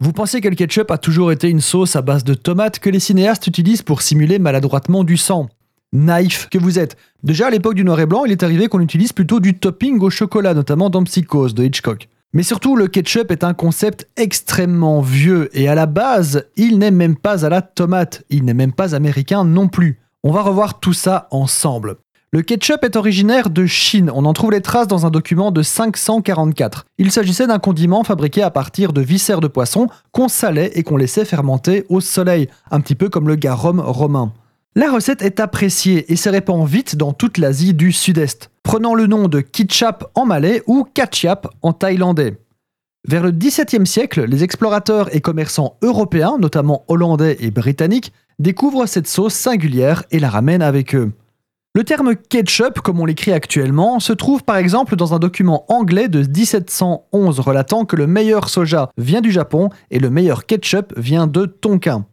Vous pensez que le ketchup a toujours été une sauce à base de tomates que les cinéastes utilisent pour simuler maladroitement du sang? Naïf que vous êtes. Déjà à l'époque du noir et blanc, il est arrivé qu'on utilise plutôt du topping au chocolat, notamment dans Psychose de Hitchcock. Mais surtout, le ketchup est un concept extrêmement vieux et à la base, il n'est même pas à la tomate, il n'est même pas américain non plus. On va revoir tout ça ensemble. Le ketchup est originaire de Chine, on en trouve les traces dans un document de 544. Il s'agissait d'un condiment fabriqué à partir de viscères de poisson qu'on salait et qu'on laissait fermenter au soleil, un petit peu comme le garum romain. La recette est appréciée et se répand vite dans toute l'Asie du Sud-Est, prenant le nom de kitchap en malais ou kachap en thaïlandais. Vers le XVIIe siècle, les explorateurs et commerçants européens, notamment hollandais et britanniques, découvrent cette sauce singulière et la ramènent avec eux. Le terme ketchup, comme on l'écrit actuellement, se trouve par exemple dans un document anglais de 1711 relatant que le meilleur soja vient du Japon et le meilleur ketchup vient de Tonkin.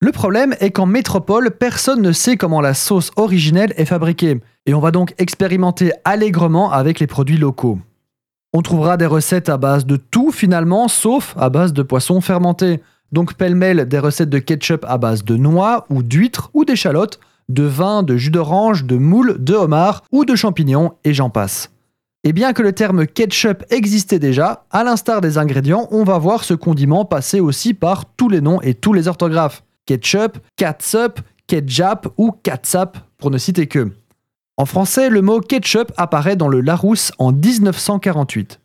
Le problème est qu'en métropole, personne ne sait comment la sauce originelle est fabriquée, et on va donc expérimenter allègrement avec les produits locaux. On trouvera des recettes à base de tout finalement, sauf à base de poissons fermentés. Donc pêle-mêle des recettes de ketchup à base de noix ou d'huîtres ou d'échalotes, de vin, de jus d'orange, de moule, de homard ou de champignons, et j'en passe. Et bien que le terme ketchup existait déjà, à l'instar des ingrédients, on va voir ce condiment passer aussi par tous les noms et tous les orthographes. Ketchup, catsup, ketchup ou katsap, pour ne citer que. En français, le mot ketchup apparaît dans le Larousse en 1948.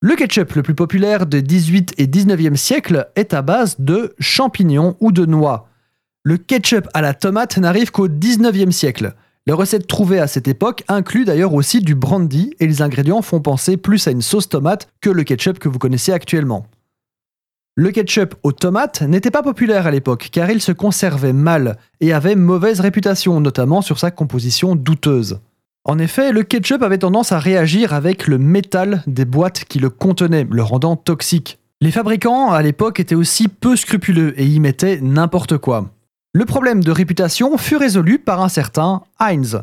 Le ketchup le plus populaire des 18 et 19e siècles est à base de champignons ou de noix. Le ketchup à la tomate n'arrive qu'au 19e siècle. Les recettes trouvées à cette époque incluent d'ailleurs aussi du brandy et les ingrédients font penser plus à une sauce tomate que le ketchup que vous connaissez actuellement. Le ketchup aux tomates n'était pas populaire à l'époque car il se conservait mal et avait mauvaise réputation, notamment sur sa composition douteuse. En effet, le ketchup avait tendance à réagir avec le métal des boîtes qui le contenaient, le rendant toxique. Les fabricants à l'époque étaient aussi peu scrupuleux et y mettaient n'importe quoi. Le problème de réputation fut résolu par un certain Heinz.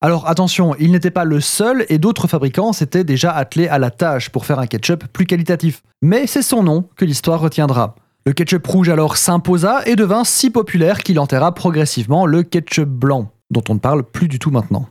Alors attention, il n'était pas le seul et d'autres fabricants s'étaient déjà attelés à la tâche pour faire un ketchup plus qualitatif. Mais c'est son nom que l'histoire retiendra. Le ketchup rouge alors s'imposa et devint si populaire qu'il enterra progressivement le ketchup blanc, dont on ne parle plus du tout maintenant.